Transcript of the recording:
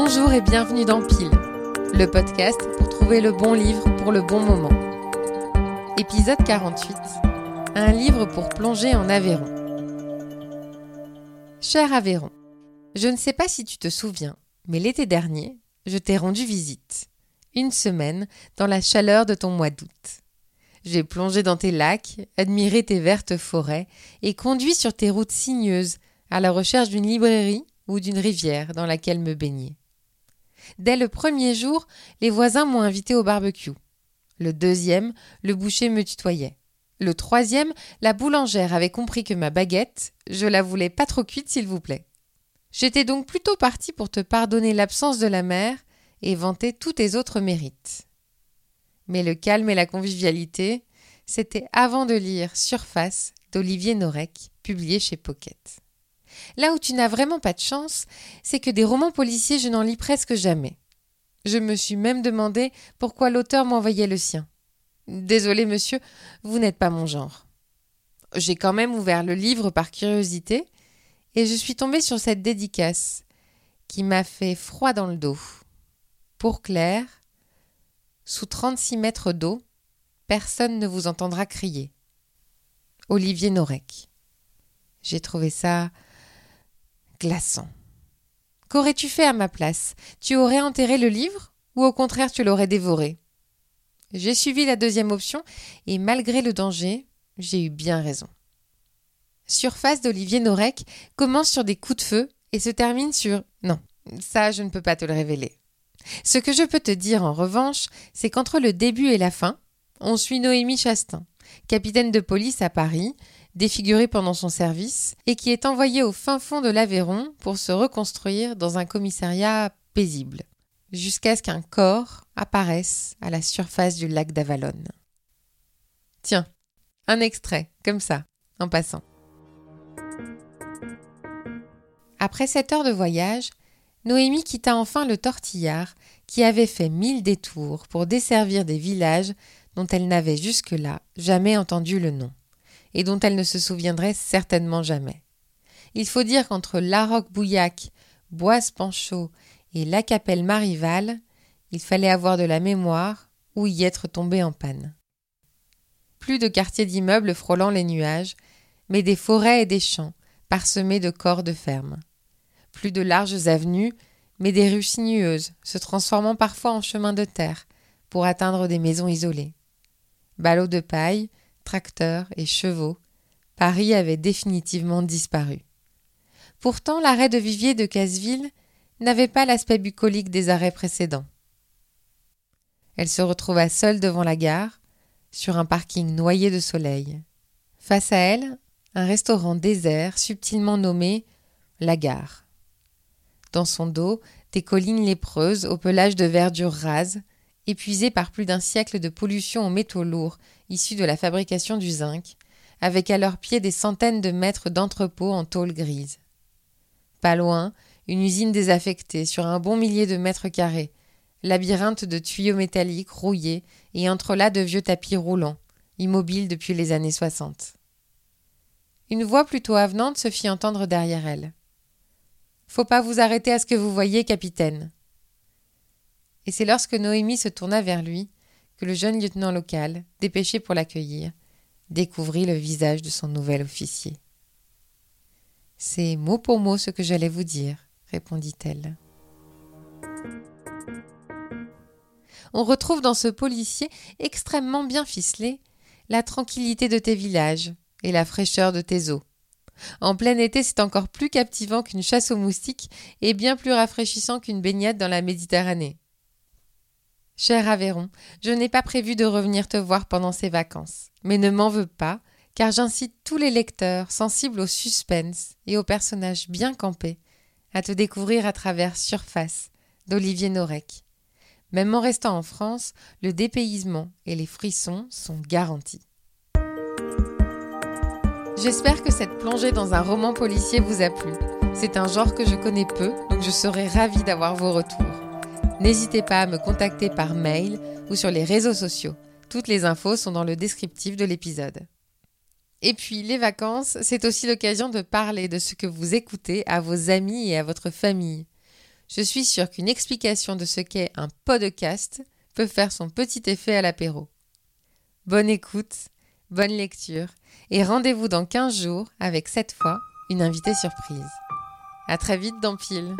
Bonjour et bienvenue dans Pile, le podcast pour trouver le bon livre pour le bon moment. Épisode 48. Un livre pour plonger en Aveyron. Cher Aveyron, je ne sais pas si tu te souviens, mais l'été dernier, je t'ai rendu visite. Une semaine dans la chaleur de ton mois d'août. J'ai plongé dans tes lacs, admiré tes vertes forêts et conduit sur tes routes sinueuses à la recherche d'une librairie ou d'une rivière dans laquelle me baigner. Dès le premier jour, les voisins m'ont invité au barbecue. Le deuxième, le boucher me tutoyait. Le troisième, la boulangère avait compris que ma baguette, je la voulais pas trop cuite, s'il vous plaît. J'étais donc plutôt parti pour te pardonner l'absence de la mer et vanter tous tes autres mérites. Mais le calme et la convivialité, c'était avant de lire Surface d'Olivier Norek, publié chez Pocket. Là où tu n'as vraiment pas de chance, c'est que des romans policiers je n'en lis presque jamais. Je me suis même demandé pourquoi l'auteur m'envoyait le sien. Désolé, monsieur, vous n'êtes pas mon genre. J'ai quand même ouvert le livre par curiosité, et je suis tombée sur cette dédicace qui m'a fait froid dans le dos. Pour Claire, sous trente-six mètres d'eau, personne ne vous entendra crier. Olivier Norek. J'ai trouvé ça glaçant. Qu'aurais-tu fait à ma place? Tu aurais enterré le livre ou au contraire tu l'aurais dévoré? J'ai suivi la deuxième option et malgré le danger, j'ai eu bien raison. Surface d'Olivier Norek commence sur des coups de feu et se termine sur non, ça je ne peux pas te le révéler. Ce que je peux te dire en revanche, c'est qu'entre le début et la fin, on suit Noémie Chastain, capitaine de police à Paris, défiguré pendant son service, et qui est envoyé au fin fond de l'Aveyron pour se reconstruire dans un commissariat paisible, jusqu'à ce qu'un corps apparaisse à la surface du lac d'Avalon. Tiens, un extrait, comme ça, en passant. Après sept heures de voyage, Noémie quitta enfin le tortillard qui avait fait mille détours pour desservir des villages dont elle n'avait jusque-là jamais entendu le nom et dont elle ne se souviendrait certainement jamais. Il faut dire qu'entre Larocque-Bouillac, Boise-Panchaud et Lacapelle-Marival, il fallait avoir de la mémoire ou y être tombé en panne. Plus de quartiers d'immeubles frôlant les nuages, mais des forêts et des champs parsemés de corps de ferme. Plus de larges avenues, mais des rues sinueuses, se transformant parfois en chemins de terre pour atteindre des maisons isolées. Ballots de paille, tracteurs et chevaux, Paris avait définitivement disparu. Pourtant, l'arrêt de Vivier de Casseville n'avait pas l'aspect bucolique des arrêts précédents. Elle se retrouva seule devant la gare, sur un parking noyé de soleil. Face à elle, un restaurant désert subtilement nommé La Gare. Dans son dos, des collines lépreuses au pelage de verdure rase, épuisées par plus d'un siècle de pollution aux métaux lourds issus de la fabrication du zinc, avec à leurs pieds des centaines de mètres d'entrepôts en tôle grise. Pas loin, une usine désaffectée sur un bon millier de mètres carrés, labyrinthe de tuyaux métalliques rouillés et entrelacs de vieux tapis roulants, immobiles depuis les années soixante. Une voix plutôt avenante se fit entendre derrière elle. Faut pas vous arrêter à ce que vous voyez, capitaine. Et c'est lorsque Noémie se tourna vers lui que le jeune lieutenant local, dépêché pour l'accueillir, découvrit le visage de son nouvel officier. C'est mot pour mot ce que j'allais vous dire, répondit-elle. On retrouve dans ce policier extrêmement bien ficelé la tranquillité de tes villages et la fraîcheur de tes eaux. En plein été, c'est encore plus captivant qu'une chasse aux moustiques et bien plus rafraîchissant qu'une baignade dans la Méditerranée. Cher Aveyron, je n'ai pas prévu de revenir te voir pendant ces vacances, mais ne m'en veux pas, car j'incite tous les lecteurs sensibles au suspense et aux personnages bien campés à te découvrir à travers Surface d'Olivier Norek. Même en restant en France, le dépaysement et les frissons sont garantis. J'espère que cette plongée dans un roman policier vous a plu. C'est un genre que je connais peu, donc je serai ravie d'avoir vos retours. N'hésitez pas à me contacter par mail ou sur les réseaux sociaux. Toutes les infos sont dans le descriptif de l'épisode. Et puis les vacances, c'est aussi l'occasion de parler de ce que vous écoutez à vos amis et à votre famille. Je suis sûre qu'une explication de ce qu'est un podcast peut faire son petit effet à l'apéro. Bonne écoute, bonne lecture et rendez-vous dans 15 jours avec cette fois une invitée surprise. À très vite dans Pile.